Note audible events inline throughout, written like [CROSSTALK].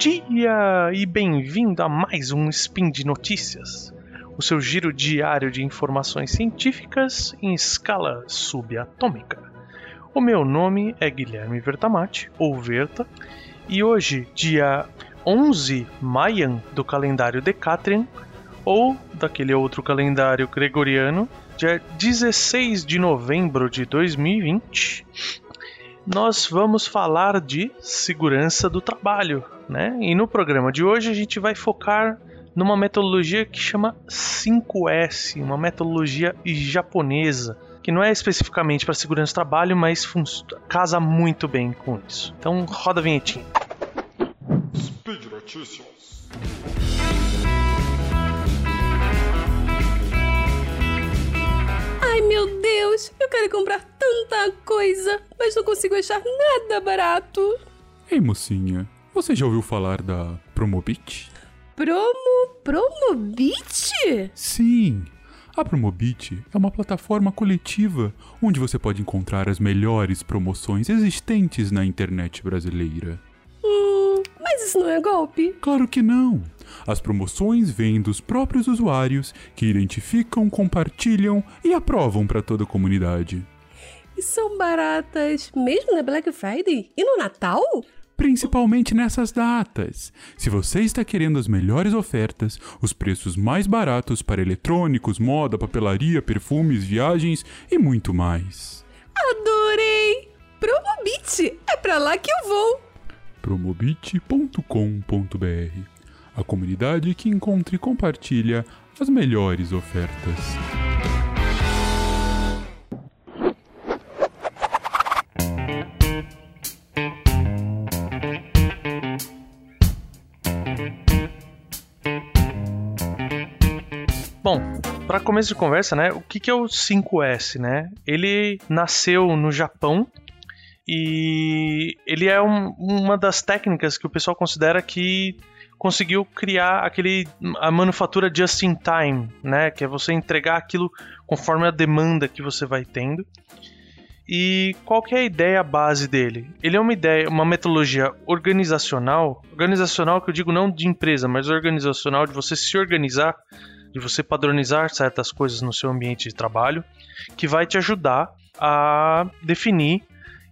dia e bem-vindo a mais um Spin de Notícias, o seu giro diário de informações científicas em escala subatômica. O meu nome é Guilherme Vertamati, ou Verta, e hoje, dia 11 Mayan do calendário Decatrian, ou daquele outro calendário gregoriano, dia 16 de novembro de 2020, nós vamos falar de segurança do trabalho, né? E no programa de hoje a gente vai focar numa metodologia que chama 5S, uma metodologia japonesa, que não é especificamente para segurança do trabalho, mas casa muito bem com isso. Então roda a vinhetinha. Speed Notícias. Meu Deus, eu quero comprar tanta coisa, mas não consigo achar nada barato. Ei, mocinha, você já ouviu falar da Promobit? Promo. Promobit? Sim! A Promobit é uma plataforma coletiva onde você pode encontrar as melhores promoções existentes na internet brasileira. Hum, mas isso não é golpe? Claro que não! As promoções vêm dos próprios usuários que identificam, compartilham e aprovam para toda a comunidade. E são baratas mesmo na Black Friday e no Natal? Principalmente nessas datas. Se você está querendo as melhores ofertas, os preços mais baratos para eletrônicos, moda, papelaria, perfumes, viagens e muito mais. Adorei! Promobit! É pra lá que eu vou! promobit.com.br a comunidade que encontra e compartilha as melhores ofertas. Bom, para começo de conversa, né? O que, é o 5S, né? Ele nasceu no Japão e ele é um, uma das técnicas que o pessoal considera que conseguiu criar aquele a manufatura just in time, né? Que é você entregar aquilo conforme a demanda que você vai tendo. E qual que é a ideia base dele? Ele é uma ideia, uma metodologia organizacional, organizacional que eu digo não de empresa, mas organizacional de você se organizar, de você padronizar certas coisas no seu ambiente de trabalho, que vai te ajudar a definir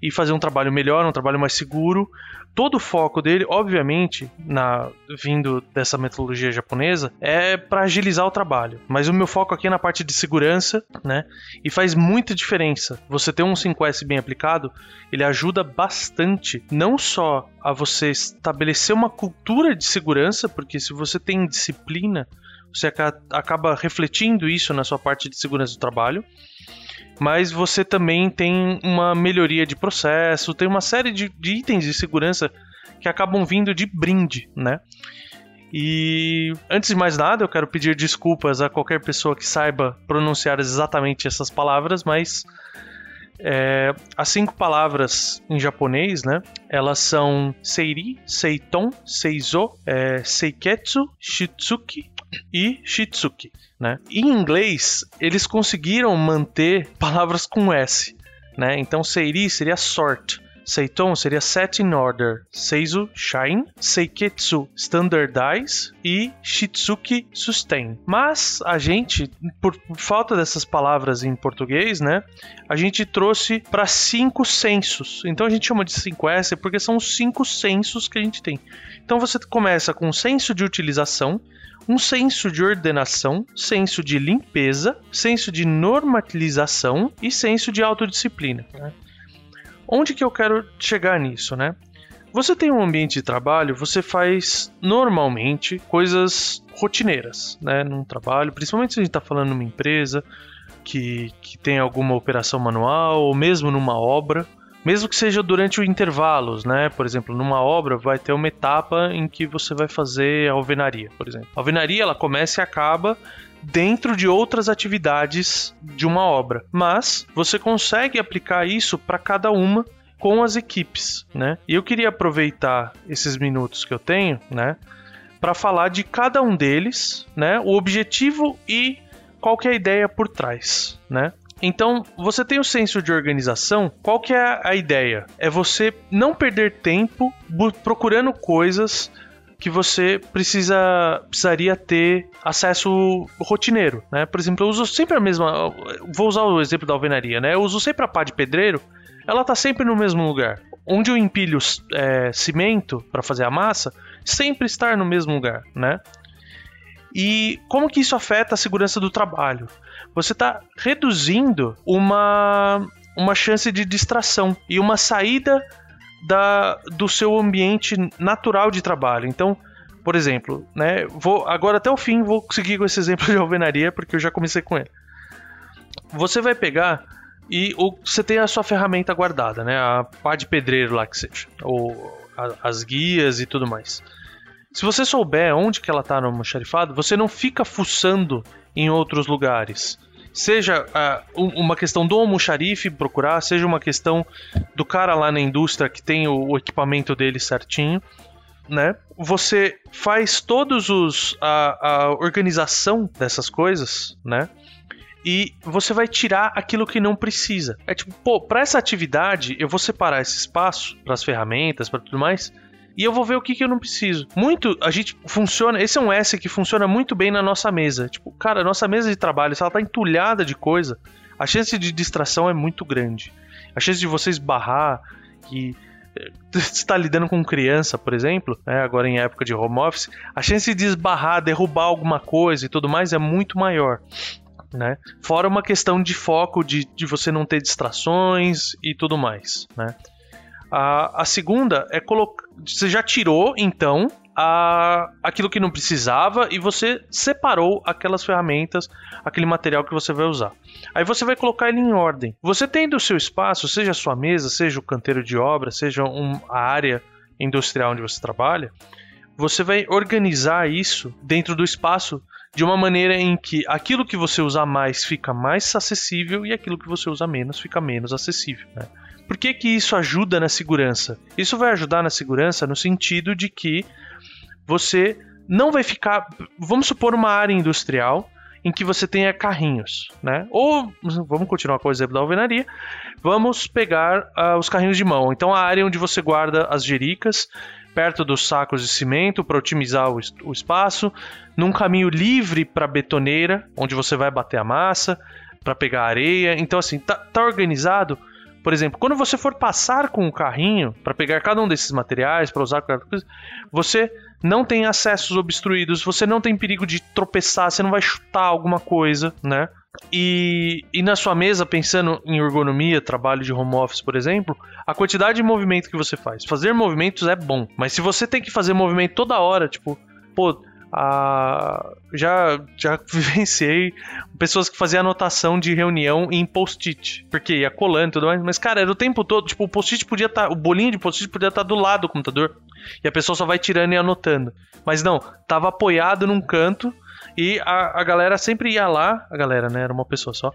e fazer um trabalho melhor, um trabalho mais seguro, todo o foco dele, obviamente, na vindo dessa metodologia japonesa, é para agilizar o trabalho. Mas o meu foco aqui é na parte de segurança, né? E faz muita diferença. Você ter um 5S bem aplicado, ele ajuda bastante, não só a você estabelecer uma cultura de segurança, porque se você tem disciplina, você acaba refletindo isso na sua parte de segurança do trabalho mas você também tem uma melhoria de processo, tem uma série de, de itens de segurança que acabam vindo de brinde, né? E antes de mais nada, eu quero pedir desculpas a qualquer pessoa que saiba pronunciar exatamente essas palavras, mas é, as cinco palavras em japonês, né? Elas são Seiri, Seiton, Seizo, é, Seiketsu, Shitsuki e Shitsuki, né? Em inglês, eles conseguiram manter palavras com S, né? Então Seiri seria sort, Seiton seria set in order, Seizu shine, Seiketsu standardize e Shitsuki sustain. Mas a gente, por falta dessas palavras em português, né, a gente trouxe para cinco sensos. Então a gente chama de 5S porque são os cinco sensos que a gente tem. Então você começa com o senso de utilização, um senso de ordenação, senso de limpeza, senso de normalização e senso de autodisciplina. Né? Onde que eu quero chegar nisso, né? Você tem um ambiente de trabalho, você faz normalmente coisas rotineiras, né? Num trabalho, principalmente se a gente está falando numa empresa que, que tem alguma operação manual, ou mesmo numa obra, mesmo que seja durante os intervalos, né? Por exemplo, numa obra vai ter uma etapa em que você vai fazer a alvenaria, por exemplo. A alvenaria ela começa e acaba dentro de outras atividades de uma obra, mas você consegue aplicar isso para cada uma com as equipes, né? E eu queria aproveitar esses minutos que eu tenho, né, para falar de cada um deles, né, o objetivo e qual que é a ideia por trás, né? Então, você tem o senso de organização. Qual que é a ideia? É você não perder tempo procurando coisas que você precisa precisaria ter acesso rotineiro, né? Por exemplo, eu uso sempre a mesma, vou usar o exemplo da alvenaria, né? Eu uso sempre a pá de pedreiro, ela tá sempre no mesmo lugar. Onde eu empilho é, cimento para fazer a massa, sempre estar no mesmo lugar, né? E como que isso afeta a segurança do trabalho? Você está reduzindo uma, uma chance de distração e uma saída da, do seu ambiente natural de trabalho. Então, por exemplo, né, vou agora até o fim vou seguir com esse exemplo [LAUGHS] de alvenaria porque eu já comecei com ele. Você vai pegar e você tem a sua ferramenta guardada, né, a pá de pedreiro lá que seja, ou a, as guias e tudo mais. Se você souber onde que ela está no almoxarifado, você não fica fuçando em outros lugares. Seja uh, uma questão do almoxarife procurar, seja uma questão do cara lá na indústria que tem o, o equipamento dele certinho né? Você faz todos os a, a organização dessas coisas, né? E você vai tirar aquilo que não precisa. É tipo, pô, para essa atividade eu vou separar esse espaço para as ferramentas, para tudo mais, e eu vou ver o que, que eu não preciso. Muito, a gente funciona. Esse é um S que funciona muito bem na nossa mesa. Tipo, cara, nossa mesa de trabalho, se ela tá entulhada de coisa, a chance de distração é muito grande. A chance de [LAUGHS] você esbarrar e está lidando com criança, por exemplo, né, agora em época de home office, a chance de esbarrar, derrubar alguma coisa e tudo mais é muito maior. Né? Fora uma questão de foco, de, de você não ter distrações e tudo mais. Né? A, a segunda é colocar. Você já tirou, então, a, aquilo que não precisava e você separou aquelas ferramentas, aquele material que você vai usar. Aí você vai colocar ele em ordem. Você tendo o seu espaço, seja a sua mesa, seja o canteiro de obra, seja um, a área industrial onde você trabalha, você vai organizar isso dentro do espaço de uma maneira em que aquilo que você usa mais fica mais acessível e aquilo que você usa menos fica menos acessível. Né? Por que, que isso ajuda na segurança? Isso vai ajudar na segurança no sentido de que você não vai ficar. Vamos supor uma área industrial em que você tenha carrinhos, né? Ou vamos continuar com o exemplo da alvenaria. Vamos pegar uh, os carrinhos de mão. Então a área onde você guarda as jericas perto dos sacos de cimento para otimizar o, o, espaço, num caminho livre para betoneira, onde você vai bater a massa para pegar areia. Então assim, tá, tá organizado por exemplo, quando você for passar com o carrinho para pegar cada um desses materiais, para usar cada coisa, você não tem acessos obstruídos, você não tem perigo de tropeçar, você não vai chutar alguma coisa, né? E, e na sua mesa, pensando em ergonomia, trabalho de home office, por exemplo, a quantidade de movimento que você faz. Fazer movimentos é bom, mas se você tem que fazer movimento toda hora, tipo, pô, já, já [LAUGHS] vivenciei pessoas que faziam anotação de reunião em post-it, porque ia colando e tudo mais, mas cara, era o tempo todo, tipo, o post-it podia estar, tá, o bolinho de post-it podia estar tá do lado do computador, e a pessoa só vai tirando e anotando. Mas não, tava apoiado num canto, e a, a galera sempre ia lá, a galera, né, era uma pessoa só,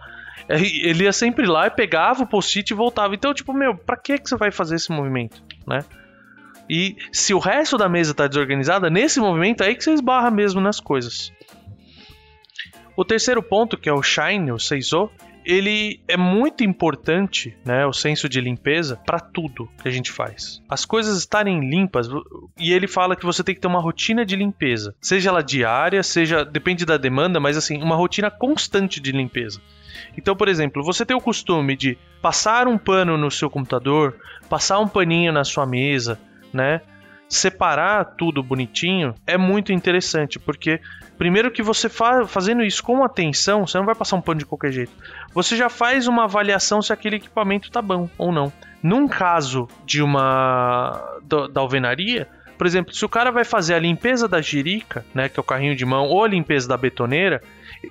ele ia sempre lá e pegava o post-it e voltava. Então, tipo, meu, pra que, que você vai fazer esse movimento, né? E se o resto da mesa está desorganizada, nesse movimento é aí que você esbarra mesmo nas coisas. O terceiro ponto, que é o Shine, o Seizo, ele é muito importante, né, o senso de limpeza para tudo que a gente faz. As coisas estarem limpas e ele fala que você tem que ter uma rotina de limpeza, seja ela diária, seja depende da demanda, mas assim, uma rotina constante de limpeza. Então, por exemplo, você tem o costume de passar um pano no seu computador, passar um paninho na sua mesa, né? Separar tudo bonitinho é muito interessante, porque primeiro que você fa fazendo isso com atenção, você não vai passar um pano de qualquer jeito. Você já faz uma avaliação se aquele equipamento tá bom ou não. Num caso de uma da alvenaria, por exemplo, se o cara vai fazer a limpeza da jirica, né, que é o carrinho de mão, ou a limpeza da betoneira,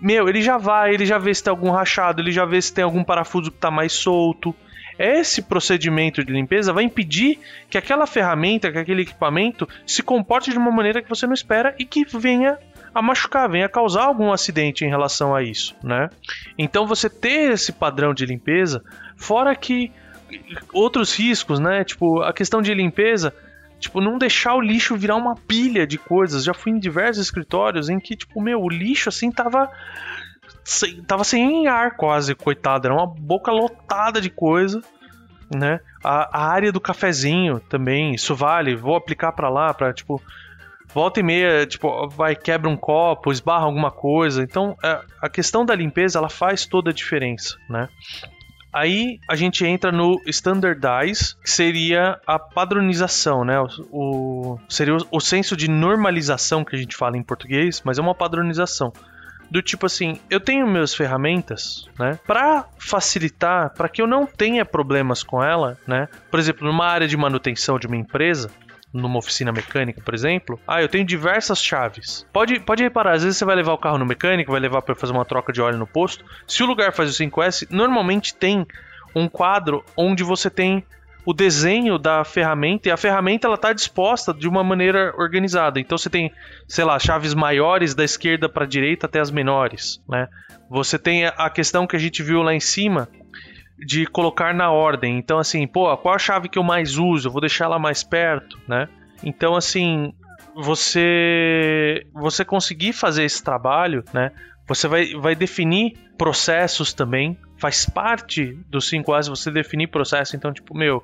meu, ele já vai, ele já vê se tem algum rachado, ele já vê se tem algum parafuso que tá mais solto, esse procedimento de limpeza vai impedir que aquela ferramenta, que aquele equipamento se comporte de uma maneira que você não espera e que venha a machucar, venha causar algum acidente em relação a isso, né? Então você ter esse padrão de limpeza, fora que outros riscos, né? Tipo, a questão de limpeza, tipo, não deixar o lixo virar uma pilha de coisas. Já fui em diversos escritórios em que, tipo, meu, o lixo assim tava sem, tava sem ar quase, coitado. Era uma boca lotada de coisa, né? A, a área do cafezinho também, isso vale. Vou aplicar para lá, para tipo volta e meia, tipo, vai quebra um copo, esbarra alguma coisa. Então, a, a questão da limpeza, ela faz toda a diferença, né? Aí a gente entra no standardize, que seria a padronização, né? O, o seria o, o senso de normalização que a gente fala em português, mas é uma padronização do tipo assim, eu tenho minhas ferramentas, né, para facilitar, para que eu não tenha problemas com ela, né? Por exemplo, numa área de manutenção de uma empresa, numa oficina mecânica, por exemplo, ah, eu tenho diversas chaves. Pode, pode reparar, às vezes você vai levar o carro no mecânico, vai levar para fazer uma troca de óleo no posto. Se o lugar faz o 5S, normalmente tem um quadro onde você tem o desenho da ferramenta e a ferramenta ela está disposta de uma maneira organizada. Então você tem, sei lá, chaves maiores da esquerda para a direita até as menores, né? Você tem a questão que a gente viu lá em cima de colocar na ordem. Então, assim, pô, qual a chave que eu mais uso? Eu vou deixar ela mais perto, né? Então, assim, você você conseguir fazer esse trabalho, né? Você vai, vai definir processos também. Faz parte do 5As você definir processo. Então, tipo, meu,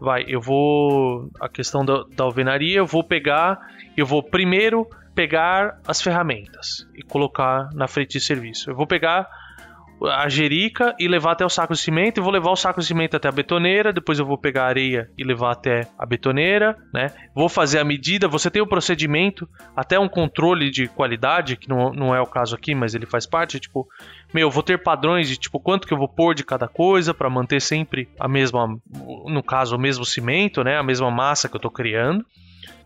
vai, eu vou. A questão da, da alvenaria, eu vou pegar. Eu vou primeiro pegar as ferramentas e colocar na frente de serviço. Eu vou pegar a jerica e levar até o saco de cimento. E vou levar o saco de cimento até a betoneira. Depois eu vou pegar a areia e levar até a betoneira, né? Vou fazer a medida. Você tem o procedimento, até um controle de qualidade, que não, não é o caso aqui, mas ele faz parte. Tipo, meu, vou ter padrões de tipo quanto que eu vou pôr de cada coisa para manter sempre a mesma, no caso, o mesmo cimento, né? A mesma massa que eu estou criando.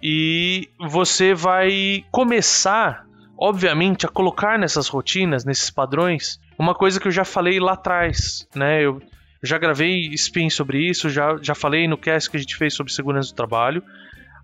E você vai começar obviamente, a colocar nessas rotinas, nesses padrões, uma coisa que eu já falei lá atrás, né? Eu já gravei spin sobre isso, já, já falei no cast que a gente fez sobre segurança do trabalho,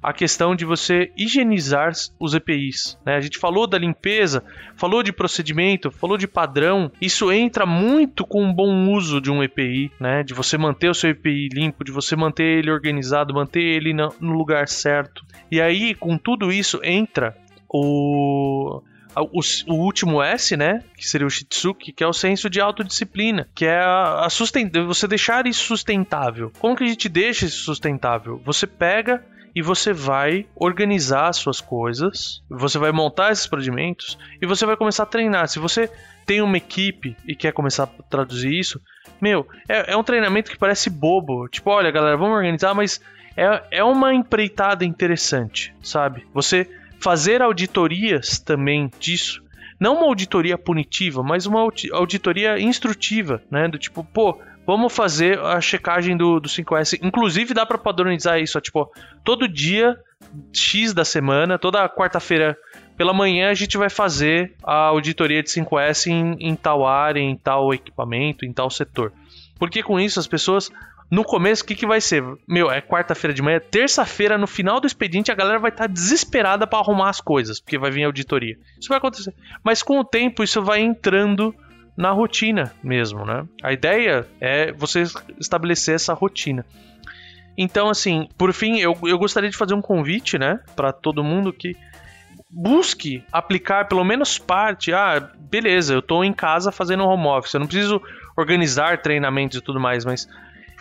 a questão de você higienizar os EPIs. Né? A gente falou da limpeza, falou de procedimento, falou de padrão. Isso entra muito com um bom uso de um EPI, né? de você manter o seu EPI limpo, de você manter ele organizado, manter ele no lugar certo. E aí, com tudo isso, entra o o, o, último S, né? Que seria o Shitsuki, que é o senso de autodisciplina, que é a, a você deixar isso sustentável. Como que a gente deixa isso sustentável? Você pega e você vai organizar as suas coisas, você vai montar esses procedimentos e você vai começar a treinar. Se você tem uma equipe e quer começar a traduzir isso, meu, é, é um treinamento que parece bobo. Tipo, olha, galera, vamos organizar, mas é, é uma empreitada interessante, sabe? Você fazer auditorias também disso. Não uma auditoria punitiva, mas uma auditoria instrutiva, né? Do tipo, pô, vamos fazer a checagem do, do 5S. Inclusive dá para padronizar isso, ó, tipo, todo dia X da semana, toda quarta-feira pela manhã a gente vai fazer a auditoria de 5S em, em tal área, em tal equipamento, em tal setor. Porque com isso as pessoas no começo, o que, que vai ser? Meu, é quarta-feira de manhã, terça-feira, no final do expediente, a galera vai estar tá desesperada para arrumar as coisas, porque vai vir a auditoria. Isso vai acontecer. Mas com o tempo, isso vai entrando na rotina mesmo, né? A ideia é você estabelecer essa rotina. Então, assim, por fim, eu, eu gostaria de fazer um convite, né, para todo mundo que busque aplicar pelo menos parte. Ah, beleza, eu estou em casa fazendo home office, eu não preciso organizar treinamentos e tudo mais, mas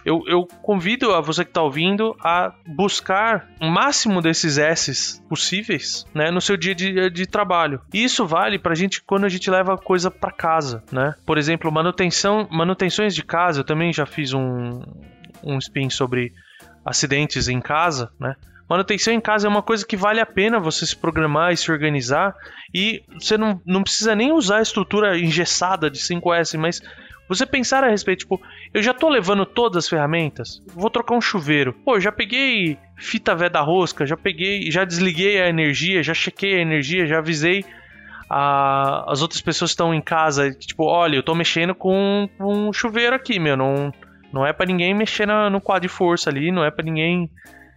eu, eu convido a você que está ouvindo a buscar o máximo desses S's possíveis né, no seu dia de, de trabalho. E isso vale para a gente quando a gente leva coisa para casa. Né? Por exemplo, manutenção, manutenções de casa. Eu também já fiz um, um spin sobre acidentes em casa. Né? Manutenção em casa é uma coisa que vale a pena você se programar e se organizar. E você não, não precisa nem usar a estrutura engessada de 5S, mas você pensar a respeito, tipo, eu já tô levando todas as ferramentas, vou trocar um chuveiro. Pô, já peguei fita vé da rosca, já peguei, já desliguei a energia, já chequei a energia, já avisei a, as outras pessoas que estão em casa, tipo, olha, eu tô mexendo com, com um chuveiro aqui, meu, não, não é para ninguém mexer no quadro de força ali, não é para ninguém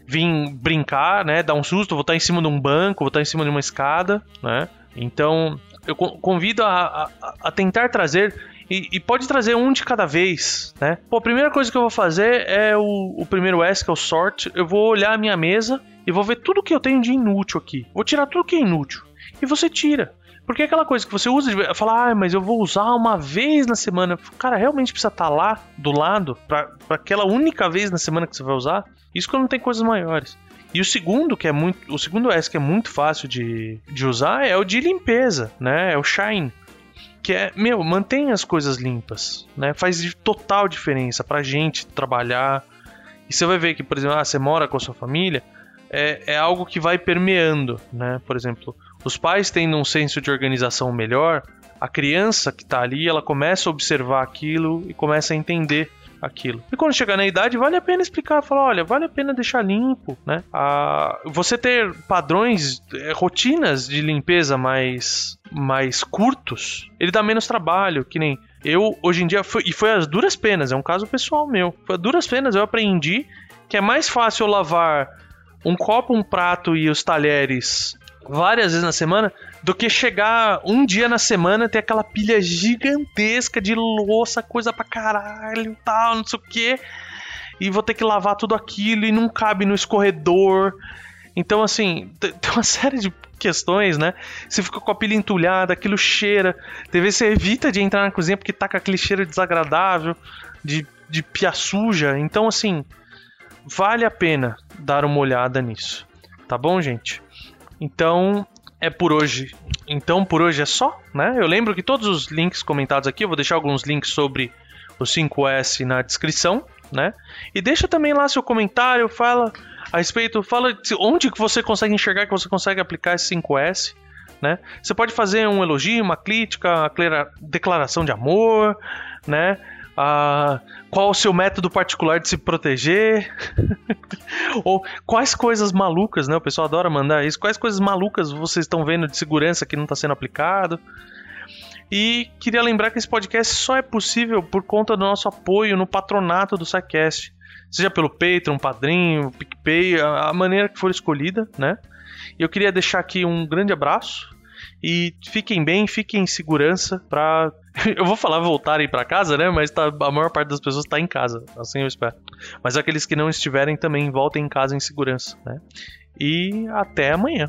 vir brincar, né, dar um susto, vou estar em cima de um banco, vou estar em cima de uma escada, né? Então, eu convido a, a, a tentar trazer e, e, pode trazer um de cada vez, né? Pô, a primeira coisa que eu vou fazer é o, o primeiro S, que é o sort. Eu vou olhar a minha mesa e vou ver tudo que eu tenho de inútil aqui. Vou tirar tudo que é inútil. E você tira. Porque é aquela coisa que você usa, de falar, ah, mas eu vou usar uma vez na semana. Cara, realmente precisa estar tá lá, do lado, para aquela única vez na semana que você vai usar? Isso quando não tem coisas maiores. E o segundo, que é muito. O segundo S que é muito fácil de, de usar é o de limpeza, né? É o Shine. Que é, meu, mantém as coisas limpas, né? Faz total diferença pra gente trabalhar. E você vai ver que, por exemplo, ah, você mora com a sua família, é, é algo que vai permeando, né? Por exemplo, os pais tendo um senso de organização melhor, a criança que está ali, ela começa a observar aquilo e começa a entender aquilo. E quando chegar na idade, vale a pena explicar, falar, olha, vale a pena deixar limpo, né? Ah, você ter padrões, é, rotinas de limpeza mais, mais curtos, ele dá menos trabalho, que nem eu, hoje em dia, foi, e foi as duras penas, é um caso pessoal meu, foi as duras penas, eu aprendi que é mais fácil lavar um copo, um prato e os talheres várias vezes na semana do que chegar um dia na semana ter aquela pilha gigantesca de louça, coisa pra caralho, tal, não sei o que. E vou ter que lavar tudo aquilo e não cabe no escorredor. Então, assim, [LAUGHS] tem uma série de questões, né? Você fica com a pilha entulhada, aquilo cheira. Talvez você evita de entrar na cozinha porque tá com aquele cheiro desagradável, de, de pia suja. Então, assim, vale a pena dar uma olhada nisso. Tá bom, gente? Então, é por hoje. Então, por hoje é só, né? Eu lembro que todos os links comentados aqui, eu vou deixar alguns links sobre o 5S na descrição, né? E deixa também lá seu comentário, fala a respeito, fala onde que você consegue enxergar que você consegue aplicar esse 5S, né? Você pode fazer um elogio, uma crítica, uma declaração de amor, né? Ah, qual o seu método particular de se proteger? [LAUGHS] Ou quais coisas malucas, né? O pessoal adora mandar isso. Quais coisas malucas vocês estão vendo de segurança que não está sendo aplicado? E queria lembrar que esse podcast só é possível por conta do nosso apoio no patronato do SciCast. Seja pelo Patreon, Padrinho, PicPay, a maneira que for escolhida, né? E eu queria deixar aqui um grande abraço e fiquem bem, fiquem em segurança para [LAUGHS] eu vou falar voltarem para casa, né? Mas tá, a maior parte das pessoas está em casa, assim eu espero. Mas aqueles que não estiverem também voltem em casa em segurança, né? E até amanhã.